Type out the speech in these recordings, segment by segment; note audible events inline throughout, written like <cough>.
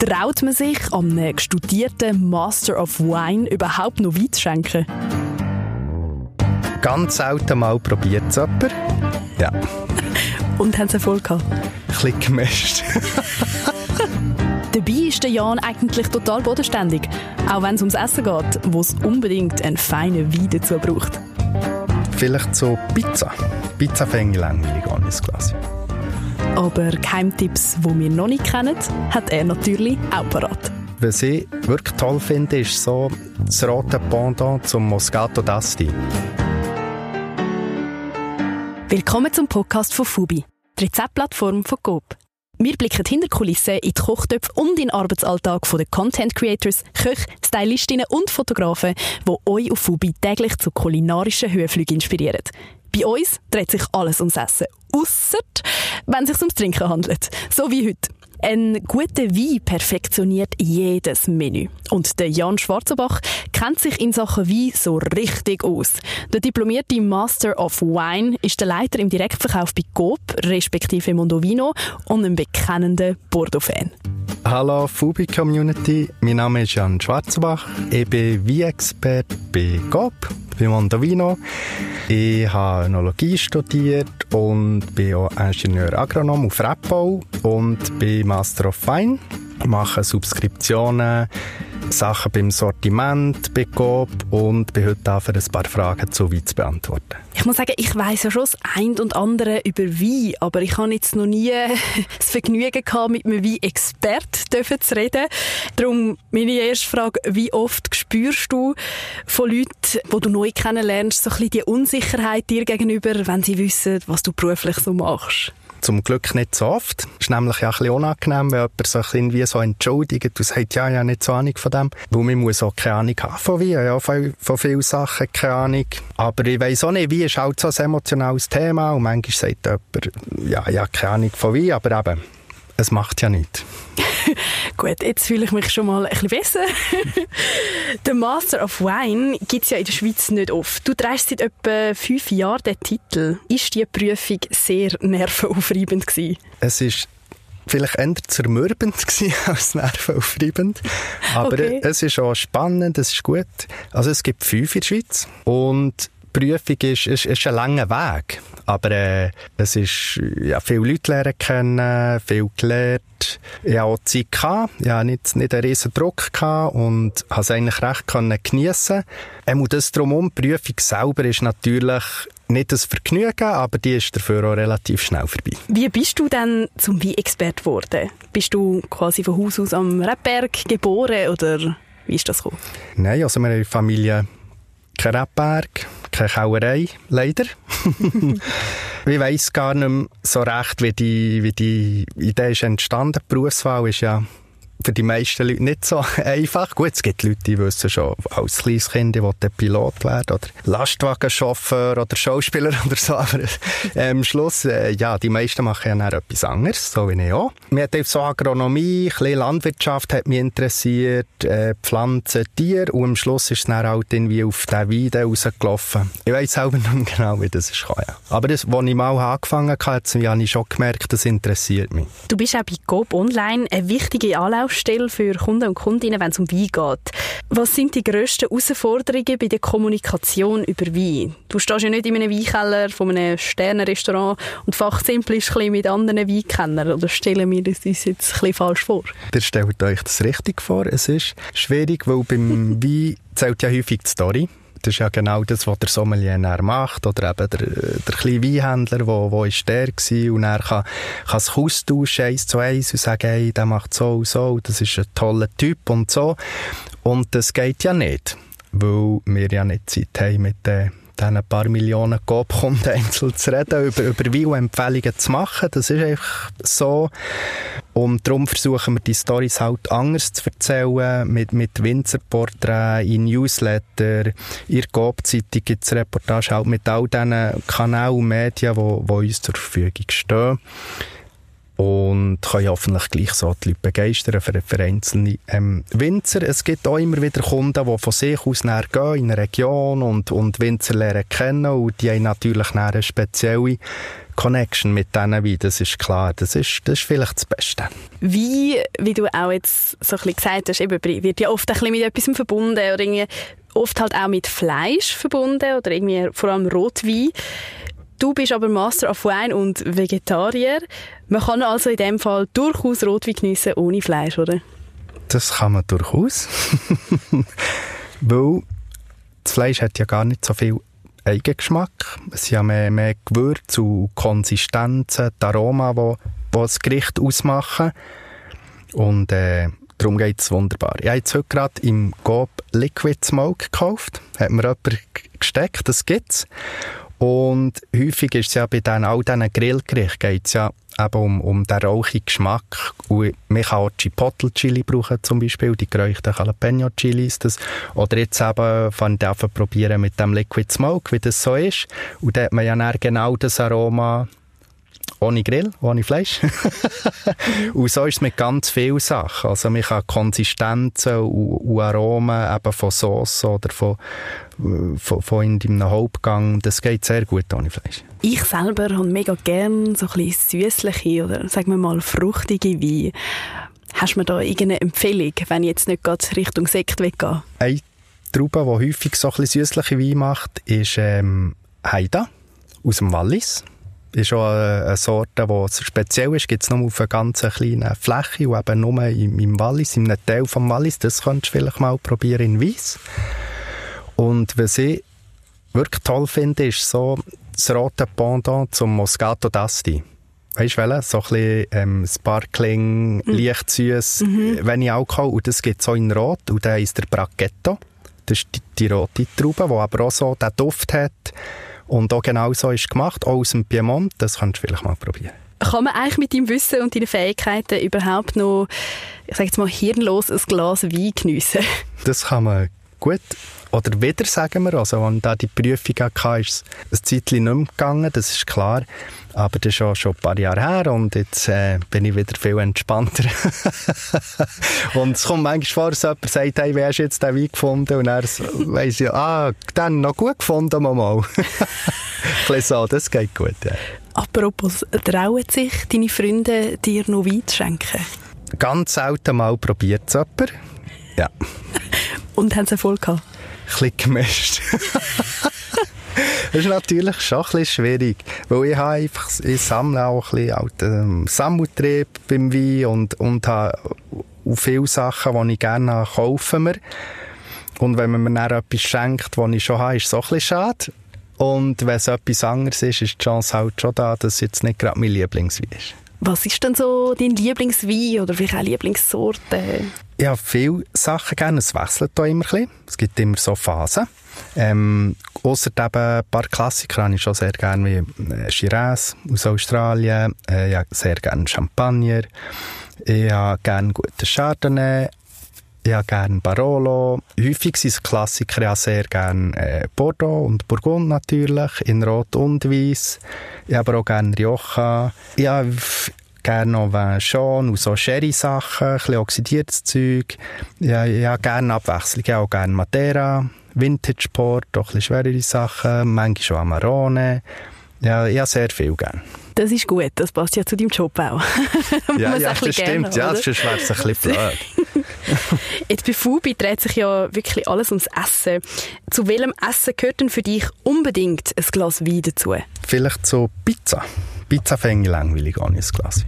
Traut man sich, an einem studierten Master of Wine überhaupt noch Wein zu schenken? Ganz selten mal probiert es jemand. Ja. <laughs> Und haben sie Erfolg gehabt? Ein bisschen gemischt. <laughs> Dabei ist der Jan eigentlich total bodenständig. Auch wenn es ums Essen geht, wo es unbedingt einen feinen Wein dazu braucht. Vielleicht so Pizza. Pizza ich langweilig, ohne Glas. Aber Geheimtipps, die wir noch nicht kennen, hat er natürlich auch parat. Was ich wirklich toll finde, ist so das rote Pendant zum Moscato d'Asti. Willkommen zum Podcast von Fubi, die Rezeptplattform von Coop. Wir blicken hinter Kulissen in die Kochtöpfe und in den Arbeitsalltag der Content Creators, Köche, Stylistinnen und Fotografen, die euch auf Fubi täglich zu kulinarischen Höhenflügen inspirieren. Bei uns dreht sich alles ums Essen, ausser wenn es sich ums Trinken handelt, so wie heute. Ein guter Wein perfektioniert jedes Menü. Und der Jan Schwarzenbach kennt sich in Sachen Wein so richtig aus. Der diplomierte Master of Wine ist der Leiter im Direktverkauf bei Coop, respektive Mondovino, und ein bekennender Bordeaux-Fan. Hallo Fubi Community, mein Name ist Jan Schwarzenbach. Ich bin Wein-Expert bei Coop, bei Mondovino. Ich habe Önologie studiert und bin auch Ingenieur Agronom auf Rebbau und bin Master of Wine. Ich mache Subskriptionen, Sachen beim Sortiment bei Coop und bin heute da für ein paar Fragen zu Wein zu beantworten. Ich muss sagen, ich weiß ja schon das ein und andere über Wein, aber ich habe jetzt noch nie <laughs> das Vergnügen gehabt, mit einem Wein-Expert zu reden. Darum meine erste Frage, wie oft spürst du von Leuten, die du neu kennenlernst, so ein bisschen die Unsicherheit dir gegenüber, wenn sie wissen, was du beruflich so machst? Zum Glück nicht so oft. Es ist nämlich auch ein bisschen unangenehm, wenn jemand sich irgendwie so entschuldigt und sagt, ja, ja, nicht so Ahnung von dem. Weil man muss auch keine Ahnung haben von wie, ja, von, von vielen Sachen keine Ahnung. Aber ich weiss auch nicht, wie ist halt so ein emotionales Thema und manchmal sagt jemand, ja, ja, keine Ahnung von wie, aber eben, es macht ja nichts. Gut, jetzt fühle ich mich schon mal ein bisschen besser. <laughs> den Master of Wine gibt es ja in der Schweiz nicht oft. Du trägst seit etwa fünf Jahren den Titel. Ist die Prüfung sehr nervenaufreibend gewesen? Es ist vielleicht eher zermürbend <laughs> als nervenaufreibend. Aber okay. es ist auch spannend, es ist gut. Also es gibt fünf in der Schweiz und Prüfung ist, ist, ist ein langer Weg. Aber äh, es ist, ja, viele Leute lernen kennen, viel gelernt. Ich hatte auch Zeit, gehabt. ich hatte nicht, nicht einen riesen Druck gehabt und konnte es eigentlich recht können geniessen. Ähm, das drumherum, die Prüfung selber ist natürlich nicht das Vergnügen, aber die ist dafür auch relativ schnell vorbei. Wie bist du denn zum Wein-Expert geworden? Bist du quasi von Haus aus am Rebberg geboren oder wie ist das gekommen? Nein, also meine Familie kein Rebberg, keine Kauerei, leider. <laughs> ich weiss gar nicht mehr so recht, wie die, wie die Idee ist entstanden. Die Berufswahl ist ja für die meisten Leute nicht so <laughs> einfach. Gut, es gibt Leute, die wissen schon als kleines Kind, die wollen Pilot werden oder Lastwagenchauffeur oder Schauspieler <laughs> oder so. Aber äh, am Schluss, äh, ja, die meisten machen ja dann etwas anderes, so wie ich auch. Mir hat so Agronomie, ein bisschen Landwirtschaft hat mich interessiert, äh, Pflanzen, Tiere und am Schluss ist es dann halt irgendwie auf den Weide rausgelaufen. Ich weiss selber nicht genau, wie das ist. Ja. Aber das, als ich mal angefangen habe, habe ich schon gemerkt, das interessiert mich. Du bist auch bei GoP Online eine wichtige Anlauf Anlaufstelle für Kunden und Kundinnen, wenn es um Wein geht. Was sind die grössten Herausforderungen bei der Kommunikation über Wein? Du stehst ja nicht in einem Weinkeller von einem Sternenrestaurant und fachsimpelst ein mit anderen Weinkennern. Oder stellen wir das uns jetzt bisschen falsch vor? Ihr stellt euch das richtig vor. Es ist schwierig, weil beim Wein zählt ja häufig die Story. Das ist ja genau das, was der Sommelier macht. Oder eben der, der kleine Weinhändler, wo, wo ist der gewesen. Und er kann, kann sich austauschen, eins zu eins, und sagen, hey, der macht so und so, das ist ein toller Typ und so. Und das geht ja nicht, weil wir ja nicht Zeit haben, mit den ein paar Millionen Coop-Kunden <laughs> einzeln zu reden, über, über Wein-Empfehlungen zu machen. Das ist einfach so. Und darum versuchen wir die Stories halt anders zu erzählen, mit, mit Winzerporträts, in Newsletter, in der Coop-Zeitung gibt es Reportage halt mit all diesen Kanälen und Medien, die, die uns zur Verfügung stehen. und können hoffentlich gleich so die Leute begeistern für, für einzelne ähm, Winzer. Es gibt auch immer wieder Kunden, die von sich aus näher gehen in eine Region und, und Winzer lernen kennen und die haben natürlich eine spezielle Connection mit diesen Weinen, das ist klar. Das ist, das ist vielleicht das Beste. Wie, wie du auch jetzt so ein bisschen gesagt hast, eben, wird ja oft ein bisschen mit etwas verbunden oder irgendwie oft halt auch mit Fleisch verbunden oder irgendwie vor allem Rotwein. Du bist aber Master of Wine und Vegetarier. Man kann also in dem Fall durchaus Rotwein geniessen ohne Fleisch, oder? Das kann man durchaus. <laughs> Weil das Fleisch hat ja gar nicht so viel Eigengeschmack. Es sind ja mehr, mehr Gewürze und Konsistenzen, die Aroma, die, das Gericht ausmachen. Und äh, darum geht es wunderbar. Ich habe jetzt heute gerade im Coop Liquid Smoke gekauft. Hat mir jemand gesteckt, das gibt's. Und häufig ist es ja bei den, all diesen Grillgerichten geht's ja eben um, um den rauchigen Geschmack. Und man kann auch Chipotle Chili brauchen, zum Beispiel, die geräuchten Jalapeno Chilis. Das. Oder jetzt eben, ich an probieren mit dem Liquid Smoke, wie das so ist. Und da hat man ja dann genau das Aroma ohne Grill, ohne Fleisch. <laughs> und so ist es mit ganz vielen Sachen. Also man kann Konsistenzen und, und Aromen eben von Sauce oder von, von, von in einem Hauptgang, das geht sehr gut ohne Fleisch. Ich selber habe mega gerne so ein süßliche oder sagen wir mal fruchtige Weine. Hast du mir da irgendeine Empfehlung, wenn ich jetzt nicht gerade Richtung Sekt weggehe? Eine Traube, die häufig so ein süßliche Weine macht, ist ähm, Haida aus dem Wallis ist auch eine Sorte, die speziell ist, gibt es nur auf einer ganz kleinen Fläche und eben nur im, im Wallis, einem Teil des Wallis. Das könntest du vielleicht mal probieren in Weiss. Und was ich wirklich toll finde, ist so das rote Pendant zum Moscato d'Asti. Weißt du, welche? So ein bisschen ähm, Sparkling, mhm. leicht süß, mhm. wenig Alkohol. Und das gibt es so in Rot. Und der ist der Bracchetto. Das ist die, die rote Traube, die aber auch so den Duft hat und auch genau so ist gemacht, auch aus dem Piemont. Das kannst du vielleicht mal probieren. Kann man eigentlich mit deinem Wissen und deinen Fähigkeiten überhaupt noch, ich sage jetzt mal, hirnlos ein Glas Wein geniessen? Das kann man gut. Oder wieder, sagen wir. Also, als da die Prüfung hatte, ist es ein Zeitchen nicht mehr gegangen, das ist klar. Aber das ist auch schon ein paar Jahre her und jetzt äh, bin ich wieder viel entspannter. <laughs> und es kommt manchmal vor, dass jemand sagt, hey, wie hast du jetzt den Wein gefunden? Und er weiss ich, ah, dann noch gut gefunden, mal. <laughs> ein so, das geht gut, ja. Apropos, trauen sich deine Freunde, dir noch Wein zu schenken? Ganz selten mal probiert es jemand. Ja. Und haben sie Erfolg gehabt? Ein bisschen gemischt. das ist natürlich schon ein bisschen schwierig, weil ich habe einfach, ich sammle auch ein bisschen alten Sammeltrieb beim Wein und, und habe viele Sachen, die ich gerne kaufe mir. Und wenn man mir dann etwas schenkt, das ich schon habe, ist es auch ein bisschen schade. Und wenn es etwas anderes ist, ist die Chance halt schon da, dass es jetzt nicht gerade mein Lieblingswein ist. Was ist denn so dein Lieblingswein oder vielleicht auch Lieblingssorte? Ich habe viele Sachen gerne. Es wechselt da immer ein bisschen. Es gibt immer so Phasen. Ähm, Außer ein paar Klassiker habe ich schon sehr gerne, wie äh, Shiraz aus Australien. Äh, ich habe sehr gerne Champagner. Ich habe gerne guten Chardonnay. Ich habe gerne Barolo. Häufig sind Klassiker. Ich sehr gerne äh, Bordeaux und Burgund natürlich, in Rot und Weiß. Ich habe aber auch gerne Rioja. Ich habe gerne noch Vin und so Sherry-Sachen, ein bisschen oxidiertes Zeug. Ich habe gerne Abwechslung. Habe auch gerne Madeira. Vintage Port, auch ein bisschen schwerere Sachen, manchmal auch Amarone. Ja, ich habe sehr viel gerne. Das ist gut, das passt ja zu deinem Job auch. <laughs> ja, ja das stimmt, ja, sonst wäre es ein bisschen <laughs> blöd. Jetzt bei Fubi dreht sich ja wirklich alles ums Essen. Zu welchem Essen gehört denn für dich unbedingt ein Glas Wein dazu? Vielleicht so Pizza. Pizza fände ich langweilig ohne ein Glas.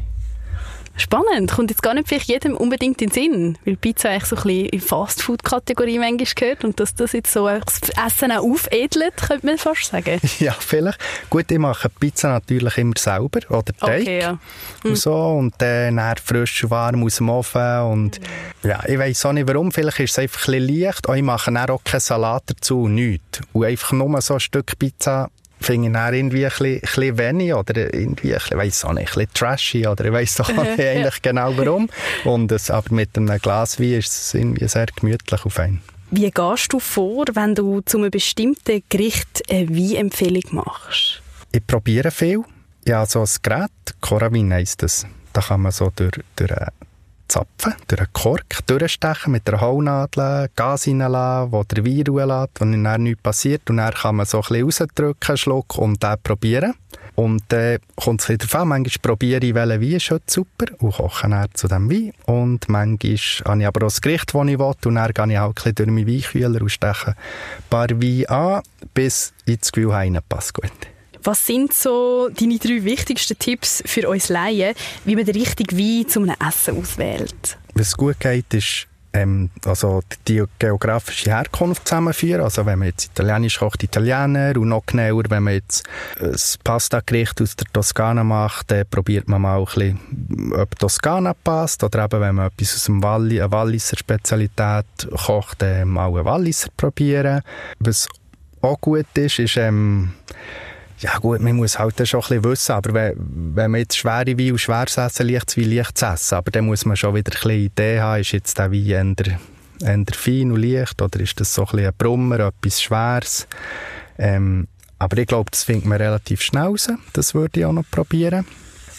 Spannend. Kommt jetzt gar nicht vielleicht jedem unbedingt in den Sinn, weil Pizza eigentlich so ein bisschen in Fastfood-Kategorie manchmal gehört und dass das jetzt so das Essen auch aufedelt, könnte man fast sagen. <laughs> Ja, vielleicht. Gut, ich mache Pizza natürlich immer selber oder Teig okay, ja. und hm. so und dann frisch und warm aus dem Ofen und mhm. ja, ich weiß auch nicht warum, vielleicht ist es einfach ein bisschen leicht und ich mache dann auch keinen Salat dazu, nichts. Und einfach nur so ein Stück Pizza finde ich dann irgendwie ein bisschen, ein bisschen wenig oder irgendwie, ich weiss auch nicht, ein bisschen trashy oder ich weiss doch <laughs> nicht eigentlich genau warum. Und es, aber mit einem Glas Wein ist es irgendwie sehr gemütlich auf einen. Wie gehst du vor, wenn du zu einem bestimmten Gericht eine Weinempfehlung machst? Ich probiere viel. Ja, so ein Gerät, Coravin heisst das. Da kann man so durch, durch einen Zapfen, durch einen Kork durchstechen mit der Haunadel, Gas reinlassen, wo der Wein ruhen lässt, wo dann nichts passiert. Und dann kann man so ein bisschen rausdrücken, Schluck, und den probieren. Und dann äh, kommt es ein darauf an, manchmal probiere ich, welchen Wein ist super und koche dann zu diesem Wein. Und manchmal habe ich aber auch das Gericht, das ich will, und dann gehe ich auch ein bisschen durch meinen Weinkühler und steche ein paar Weine an, bis ich das Gefühl habe, passt gut. Was sind so deine drei wichtigsten Tipps für uns Laien, wie man den richtigen Wein zu einem Essen auswählt? Was gut geht, ist ähm, also die geografische Herkunft zusammenführen. Also wenn man jetzt Italienisch kocht, Italiener und noch genauer, wenn man jetzt ein Pasta-Gericht aus der Toskana macht, dann probiert man mal ein bisschen, ob Toskana passt oder eben, wenn man etwas aus dem Walli, eine Walliser Spezialität kocht, dann mal einen Walliser probieren. Was auch gut ist, ist ähm, ja gut, man muss halt schon ein bisschen wissen, aber wenn, wenn man jetzt schwere Wein und schweres essen, leichtes Wein, leichtes essen, aber dann muss man schon wieder ein bisschen Idee haben, ist jetzt der Wein eher, eher fein und leicht oder ist das so ein bisschen ein Brummer, etwas Schweres. Ähm, aber ich glaube, das findet man relativ schnell raus. Das würde ich auch noch probieren.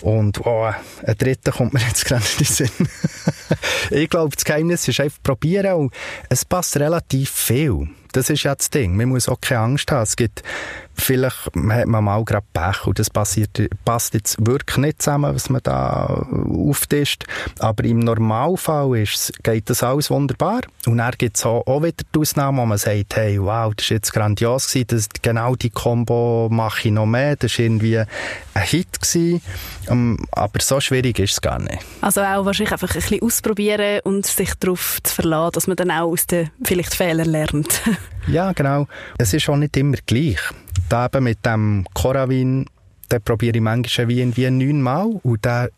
Und oh, ein dritter kommt mir jetzt gerade in den Sinn. <laughs> ich glaube, das Geheimnis ist einfach probieren und es passt relativ viel. Das ist ja das Ding. Man muss auch keine Angst haben. Es gibt, vielleicht hat man mal gerade Pech und das passiert, passt jetzt wirklich nicht zusammen, was man da auftischt. Aber im Normalfall ist, geht das alles wunderbar. Und dann gibt es auch, auch wieder die Ausnahme, wo man sagt, hey, wow, das ist jetzt grandios gewesen, das, genau die Combo mache ich noch mehr. Das war irgendwie ein Hit gewesen. Ähm, aber so schwierig ist es gar nicht. Also auch wahrscheinlich einfach ein bisschen ausprobieren und sich darauf zu verlassen, dass man dann auch aus den vielleicht Fehlern lernt. <laughs> ja, genau. Es ist auch nicht immer gleich. Da eben mit dem Coravin, da probiere ich manchmal Wein wie neunmal und der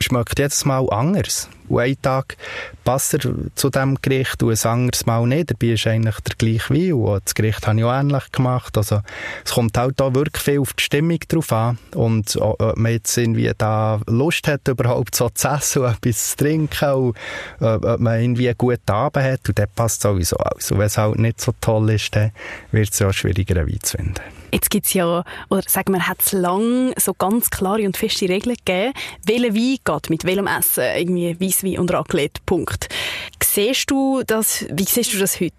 schmeckt jedes Mal anders. Und einen Tag passt er zu diesem Gericht und ein anderes Mal nicht. Dabei ist eigentlich der gleiche Wein und das Gericht habe ich auch ähnlich gemacht. Also es kommt halt da wirklich viel auf die Stimmung drauf an und ob man jetzt irgendwie da Lust hat, überhaupt so zu essen und etwas zu trinken und ob man irgendwie einen guten Abend hat und das passt sowieso aus. Und wenn es halt nicht so toll ist, dann wird es ja schwieriger, einen Wein zu finden. Jetzt gibt es ja, oder sagen wir, hat es lange so ganz klare und feste Regeln gegeben, welcher Wein geht mit welchem Essen, irgendwie Weisswein und Raclette. Siehst du das, wie siehst du das heute?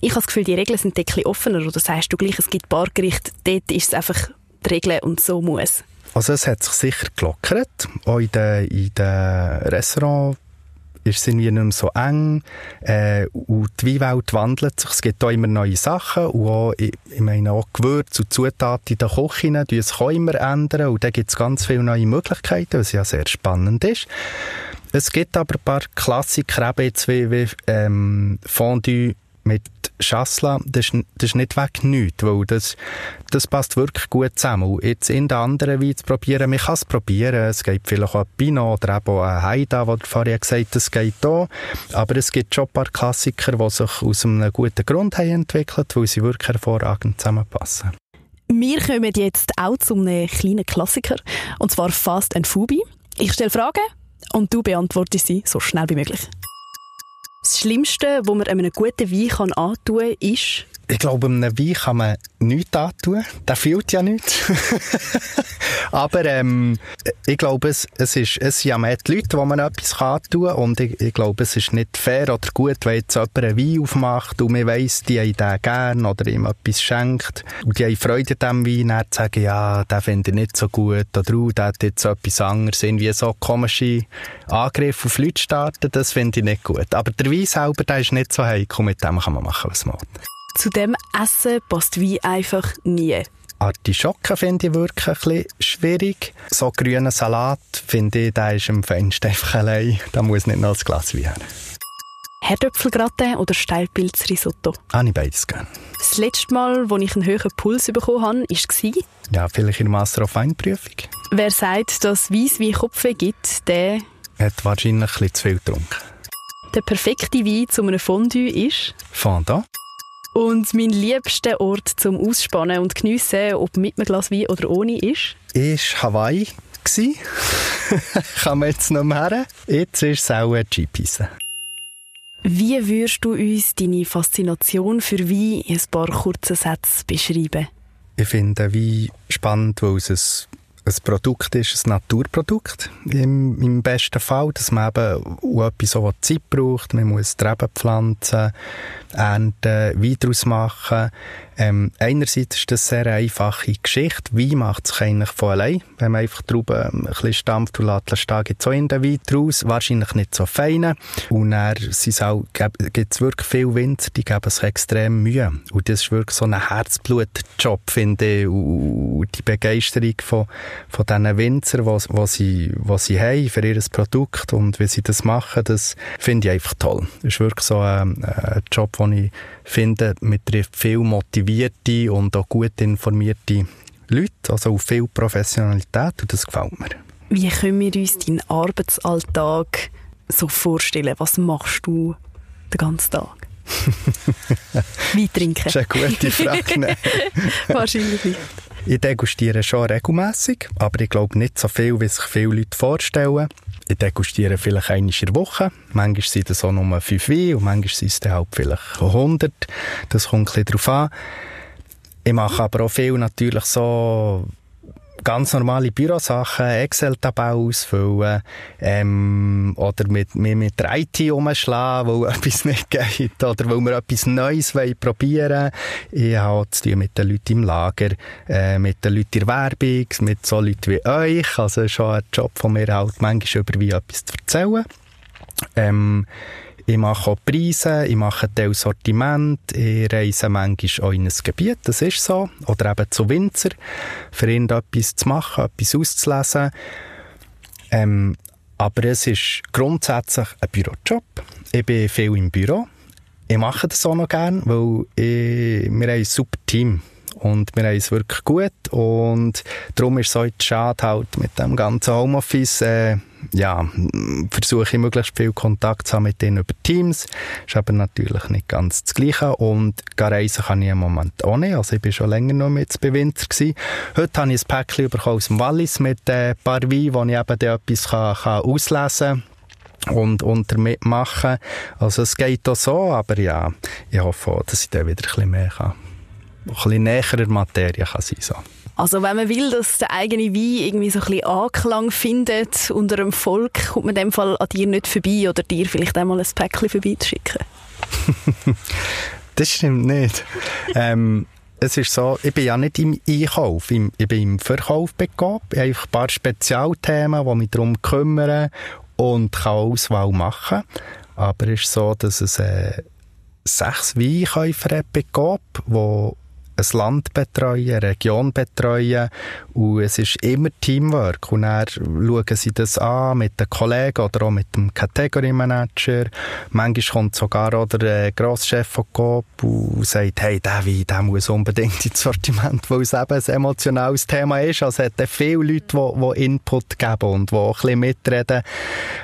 Ich habe das Gefühl, die Regeln sind ein offener, oder sagst du gleich, es gibt Bargerichte, dort ist es einfach die Regeln und so muss? Also es hat sich sicher gelockert, auch in den, in den Restaurants es irgendwie nicht mehr so eng äh, und die Weinwelt wandelt sich. Es gibt auch immer neue Sachen und auch, ich, ich meine auch Gewürze und Zutaten in der Küche, die sich auch immer ändern und da gibt es ganz viele neue Möglichkeiten, was ja sehr spannend ist. Es gibt aber ein paar Klassiker, eben jetzt wie, wie ähm, Fondue mit Chasselas, das ist, das ist nicht weg nichts, weil das, das passt wirklich gut zusammen. Und jetzt in den anderen Wein zu probieren, man kann es probieren, es gibt vielleicht auch ein Pinot oder eben ein Haida, wo der vorher gesagt hat, das geht auch. Aber es gibt schon ein paar Klassiker, die sich aus einem guten Grund haben entwickelt, weil sie wirklich hervorragend zusammenpassen. Wir kommen jetzt auch zu einem kleinen Klassiker, und zwar Fast and Fubi. Ich stelle Fragen und du beantwortest sie so schnell wie möglich. Das Schlimmste, was man einem guten Wein antun kann, ist? Ich glaube, einem Wein kann man nichts antun. Der fühlt ja nichts. <laughs> Aber ähm, ich glaube, es, es, ist, es sind ja mehr die Leute, wo man etwas antun kann. Und ich, ich glaube, es ist nicht fair oder gut, wenn jetzt jemand einen Wein aufmacht und man weiss, die haben den gern oder ihm etwas schenkt. Und die haben Freude an diesem Wein, dann zu sagen, ja, den finde ich nicht so gut oder oh, der hat jetzt etwas anderes. Irgendwie so komische Angriffe auf Leute starten, das finde ich nicht gut. Aber der Wein selber, der ist nicht so heikel, mit dem kann man machen, was man will. Zu dem Essen passt Wein einfach nie. Artischocken finde ich wirklich ein bisschen schwierig. So grüner Salat finde ich, der ist am feinsten einfach allein. Da muss nicht noch ein Glas Wein haben. Herdöpfelgratin oder Steilpilzrisotto? Habe ich beides gerne. Das letzte Mal, als ich einen höheren Puls bekommen habe, war Ja, vielleicht in der Master of Weinprüfung. Wer sagt, dass Weiss wie Kopfweh gibt, der... Hat wahrscheinlich ein bisschen zu viel getrunken. Der perfekte Wein zu einem Fondue ist... Fondant. Und mein liebster Ort zum Ausspannen und Geniessen, ob mit einem Glas Wein oder ohne, ist? Ist Hawaii. <laughs> Kann man jetzt noch mehr? Jetzt ist es auch eine G-Pizza. Wie würdest du uns deine Faszination für Wein in ein paar kurzen Sätzen beschreiben? Ich finde Wein spannend, weil es ein Produkt ist ein Naturprodukt im, im besten Fall, dass man eben etwas so Zeit braucht. Man muss Treben pflanzen, ernten, daraus machen. Ähm, einerseits ist das eine sehr einfache Geschichte. Wein macht sich eigentlich von allein. Wenn man einfach drüber ein bisschen stampft und lässt gibt es auch in den Wein draus. Wahrscheinlich nicht so feine. Und dann gibt es wirklich viele Winzer, die geben sich extrem Mühe. Und das ist wirklich so ein Herzblutjob, finde ich. Und die Begeisterung von, von diesen Winzern, was, was, sie, was sie haben für ihr Produkt und wie sie das machen, das finde ich einfach toll. Das ist wirklich so ein, ein Job, den ich finde, man trifft viel motivierte und auch gut informierte Leute, also auch viel Professionalität und das gefällt mir. Wie können wir uns deinen Arbeitsalltag so vorstellen? Was machst du den ganzen Tag? <laughs> Wein trinken. Das ist eine gute Frage. <laughs> Wahrscheinlich nicht. Ich degustiere schon regelmäßig, aber ich glaube nicht so viel, wie sich viele Leute vorstellen. Ich degustiere vielleicht einmal in der Woche. Manchmal sind es auch nur fünf Weine und manchmal sind es dann halt vielleicht 100. Das kommt ein bisschen darauf an. Ich mache aber auch viel natürlich so ganz normale Bürosachen, Excel-Tabelle ausfüllen ähm, oder mit, mit, mit der IT umschlagen, weil <laughs> etwas nicht geht oder weil wir etwas Neues probieren wollen. Ich habe zu tun mit den Leuten im Lager, äh, mit den Leuten in der Werbung, mit so Leuten wie euch. Also schon ein Job von mir halt manchmal über wie etwas zu erzählen. Ähm, ich mache auch Preise, ich mache ein Sortiment, ich reise manchmal auch in ein Gebiet, das ist so, oder eben zu Winzer, für irgendetwas zu machen, etwas auszulesen. Ähm, aber es ist grundsätzlich ein Bürojob. Ich bin viel im Büro. Ich mache das auch noch gerne, weil ich, wir haben ein super Team und wir haben es wirklich gut und darum ist es heute schade halt mit dem ganzen Homeoffice äh, ja, versuche ich möglichst viel Kontakt zu haben mit denen über Teams. Ist aber natürlich nicht ganz das Gleiche. Und reisen kann ich im Moment auch nicht. Also ich bin schon länger noch mit bei Winter gewesen. Heute habe ich ein Päckchen bekommen aus dem Wallis mit äh, ein paar Weinen, wo ich eben etwas kann, kann auslesen kann und, und damit machen. Also es geht auch so, aber ja, ich hoffe auch, dass ich dann wieder ein bisschen mehr kann. Ein bisschen näher der Materie kann sein so. Also wenn man will, dass der eigene Wein irgendwie so ein bisschen Anklang findet unter dem Volk, kommt man in dem Fall an dir nicht vorbei oder dir vielleicht einmal ein Päckchen vorbeizuschicken? <laughs> das stimmt nicht. ähm, es ist so, ich bin ja nicht im Einkauf, ich bin im Verkauf begabt. Ich habe ein paar Spezialthemen, die mich darum kümmern und kann Auswahl machen. Aber es ist so, dass es äh, sechs Weinkäufer begabt, die ein Land betreuen, eine Region betreuen und es ist immer Teamwork und dann schauen sie das an mit den Kollegen oder auch mit dem Category Manager. Manchmal kommt sogar auch der Grosschef von Coop und sagt, hey, der Wein, der muss unbedingt ins Sortiment, weil es eben ein emotionales Thema ist. Also es hat viele Leute, die, die Input geben und die auch ein bisschen mitreden.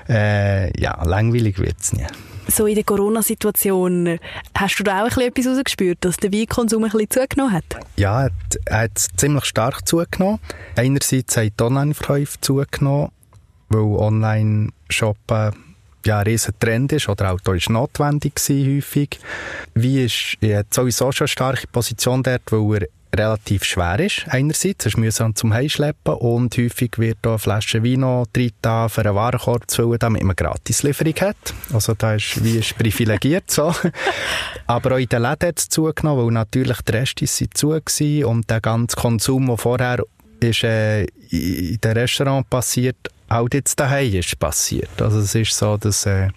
Äh, ja, langweilig wird es nie so in der Corona-Situation, hast du da auch etwas herausgespürt, dass der Weinkonsum ein bisschen zugenommen hat? Ja, er hat ziemlich stark zugenommen. Einerseits hat die Online-Verkäufe zugenommen, weil Online-Shoppen ja, ein riesen Trend ist oder auch da ist notwendig gewesen, häufig. Wie ist, er hat sowieso schon eine starke Position dort, weil er relativ schwer ist, einerseits. Es ist mühsam zum Heimschleppen und häufig wird da eine Flasche Wein drin für einen Warenkorb zu füllen, damit man Gratislieferung hat. Also da ist wie ist privilegiert so. <laughs> Aber auch in den Läden hat es zugenommen, weil natürlich die Reste sind zu und der ganze Konsum, der vorher ist, äh, in den Restaurant passiert, auch jetzt daheim ist passiert. Also es ist so, dass äh,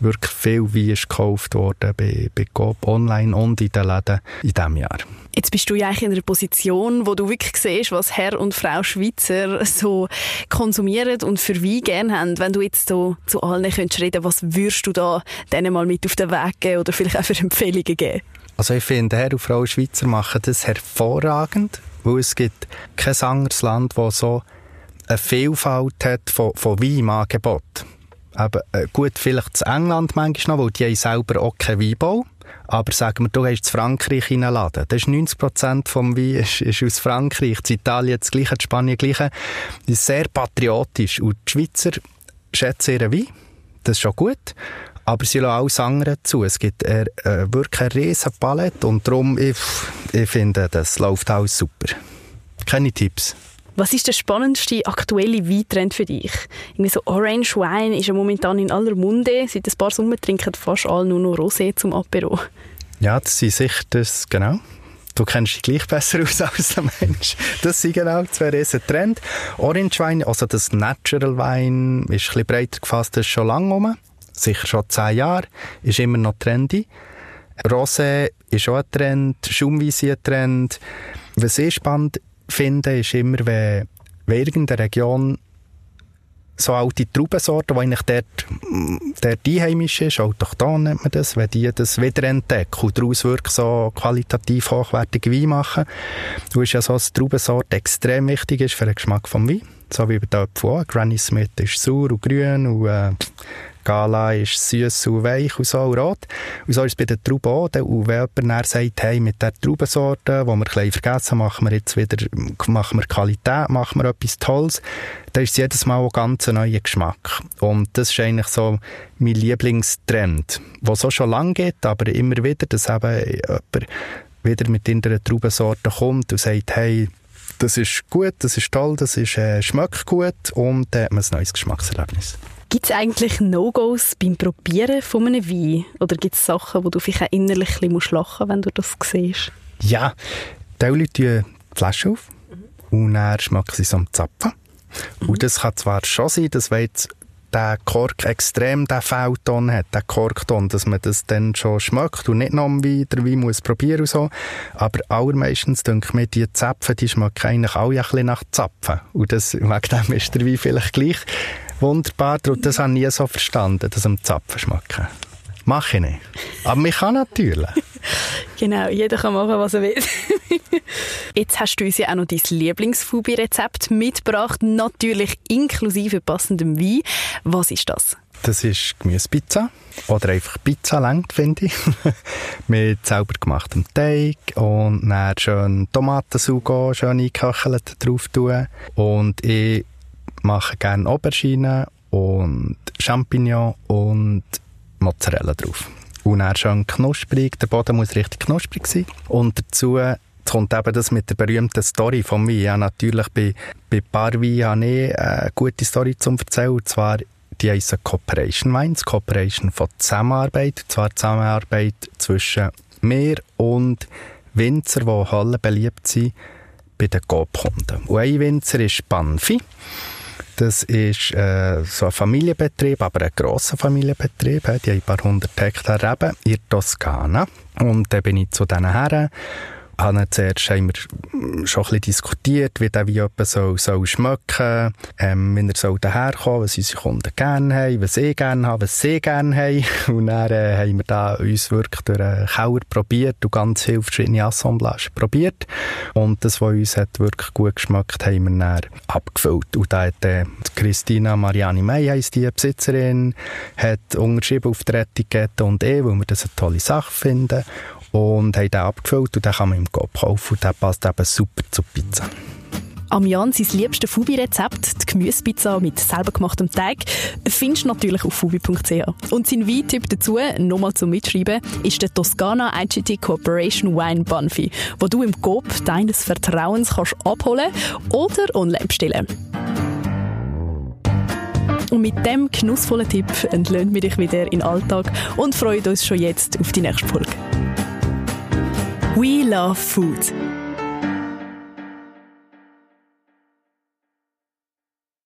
wirklich viel Wein ist gekauft worden bei, bei Coop online und in den Läden in diesem Jahr. Jetzt bist du ja eigentlich in einer Position, wo du wirklich siehst, was Herr und Frau Schweizer so konsumieren und für Wein gerne haben. Wenn du jetzt so zu allen könntest reden, was würdest du da denen mal mit auf den Weg geben oder vielleicht auch für Empfehlungen geben? Also ich finde, Herr und Frau Schweizer machen das hervorragend, weil es gibt kein anderes Land, das so eine Vielfalt hat von, von Wein im äh, gut, vielleicht zu England manchmal noch, weil die haben selber auch keinen Weinbau. Aber sagen wir, du gehst zu Frankreich in einen Laden. Das ist 90 Prozent vom Wein <laughs> ist, ist aus Frankreich. In Italien das Gleiche, in Spanien das Gleiche. Das ist sehr patriotisch. Und die Schweizer schätzen ihren Wein. Das ist schon gut. Aber sie lassen alles andere zu. Es gibt äh, wirklich eine riesen Palette und darum, ich, ich finde, das läuft alles super. Keine Tipps. Was ist der spannendste aktuelle Weintrend für dich? Irgendwie so Orange Wine ist ja momentan in aller Munde. Seit ein paar Sommer trinken fast alle nur noch Rosé zum Apero. Ja, das sind sicher das, genau. Du kennst dich gleich besser <laughs> aus als der Mensch. Das sind genau zwei riesen Trend. Orange Wine, also das Natural Wine, ist ein bisschen breiter gefasst, das ist schon lange rum. Sicher schon zehn Jahre. Ist immer noch trendy. Rosé ist auch ein Trend, Schaumweisse ist ein Trend. Was ich spannend finde, ist immer, wenn, wenn irgendeine Region so alte Traubensorten, die eigentlich dort, dort einheimisch ist, autochthon nennt man das, wenn die das wiederentdecken und daraus wirklich so qualitativ hochwertige Wein machen. Du ist ja so, dass Traubensorte extrem wichtig ist für den Geschmack vom Wein. So wie bei der Apfel. Granny Smith ist sauer und grün und äh, Gala ist süß und weich und so und rot. Und so ist es bei den Trauben auch. Und wenn jemand sagt, hey, mit der Traubensorte, die wir ein bisschen vergessen machen wir jetzt wieder, machen wir Qualität, machen wir etwas Tolles, dann ist es jedes Mal ein ganz neuer Geschmack. Und das ist eigentlich so mein Lieblingstrend, der so schon lange geht, aber immer wieder, dass eben jemand wieder mit irgendeiner Traubensorte kommt und sagt, hey, das ist gut, das ist toll, das ist, äh, schmeckt gut und dann hat man ein neues Geschmackserlebnis. Gibt es eigentlich No-Gos beim Probieren von einem Wein? Oder gibt es Sachen, wo du vielleicht auch innerlich ein bisschen lachen musst, wenn du das siehst? Ja, die Leute die Flasche auf und dann schmecken sie so am Zapfen. Mhm. Und das kann zwar schon sein, dass wenn jetzt der Kork extrem den Feldton hat, der Korkton, dass man das dann schon schmeckt und nicht noch wie der Wein muss probieren und so. Aber allermeistens denke ich mir, die Zapfen, die schmecken eigentlich alle ein bisschen nach Zapfen. Und das, wegen dem ist der Wein vielleicht gleich wunderbar. Und das habe ich nie so verstanden, dass am Zapfen schmecken. Mache ich nicht. Aber man kann natürlich. <laughs> genau, jeder kann machen, was er will. <laughs> Jetzt hast du uns ja auch noch dein Lieblingsfubi-Rezept mitgebracht, natürlich inklusive passendem Wein. Was ist das? Das ist Gemüsepizza oder einfach Pizza längt, finde ich. <laughs> Mit selber gemachtem Teig und dann schön Tomatensugo, schön eingeköchelt drauf tun. Und ich mache gerne Aubergine und Champignon und Mozzarella drauf. Und dann schön knusprig, der Boden muss richtig knusprig sein. Und dazu kommt eben das mit der berühmten Story von mir. Ja, natürlich bei, bei Parvi habe ich eine gute Story zum erzählen. Und zwar, die heissen Cooperation Wines. Cooperation von Zusammenarbeit. Und zwar Zusammenarbeit zwischen mir und Winzer, die Halle beliebt sind bei den Coop-Kunden. Und ein Winzer ist Banfi. Das ist äh, so ein Familienbetrieb, aber ein grosser Familienbetrieb. Die haben ein paar hundert Hektar Reben in der Toskana. Und dann bin ich zu diesen Herren haben zuerst haben wir schon ein bisschen diskutiert, wie der Wein soll, soll schmecken, ähm, wie er soll daherkommen, was unsere Kunden gerne haben, was sie gerne haben, was sie gerne haben. <laughs> Und dann äh, haben wir da uns wirklich durch einen Keller probiert und ganz viele verschiedene Assemblagen probiert. Und das, was uns hat wirklich gut geschmeckt, haben wir dann abgefüllt. Und da hat äh, Christina Mariani May, heisst die Besitzerin, hat unterschrieben auf der Etikette und eh, weil wir das eine tolle Sache finden und haben den abgefüllt und den kann man im Coop kaufen und der passt eben super zur Pizza. Am Jan sein liebstes Fubi-Rezept, die Gemüsepizza mit selber gemachtem Teig, findest du natürlich auf fubi.ch. Und sein Weintipp dazu, nochmal zum Mitschreiben, ist der Toscana IGT Corporation Wine Bunfi, wo du im Coop deines Vertrauens kannst abholen oder online bestellen. Und mit dem genussvollen Tipp entlöhnen wir dich wieder in den Alltag und freuen uns schon jetzt auf die nächste Folge. We love food.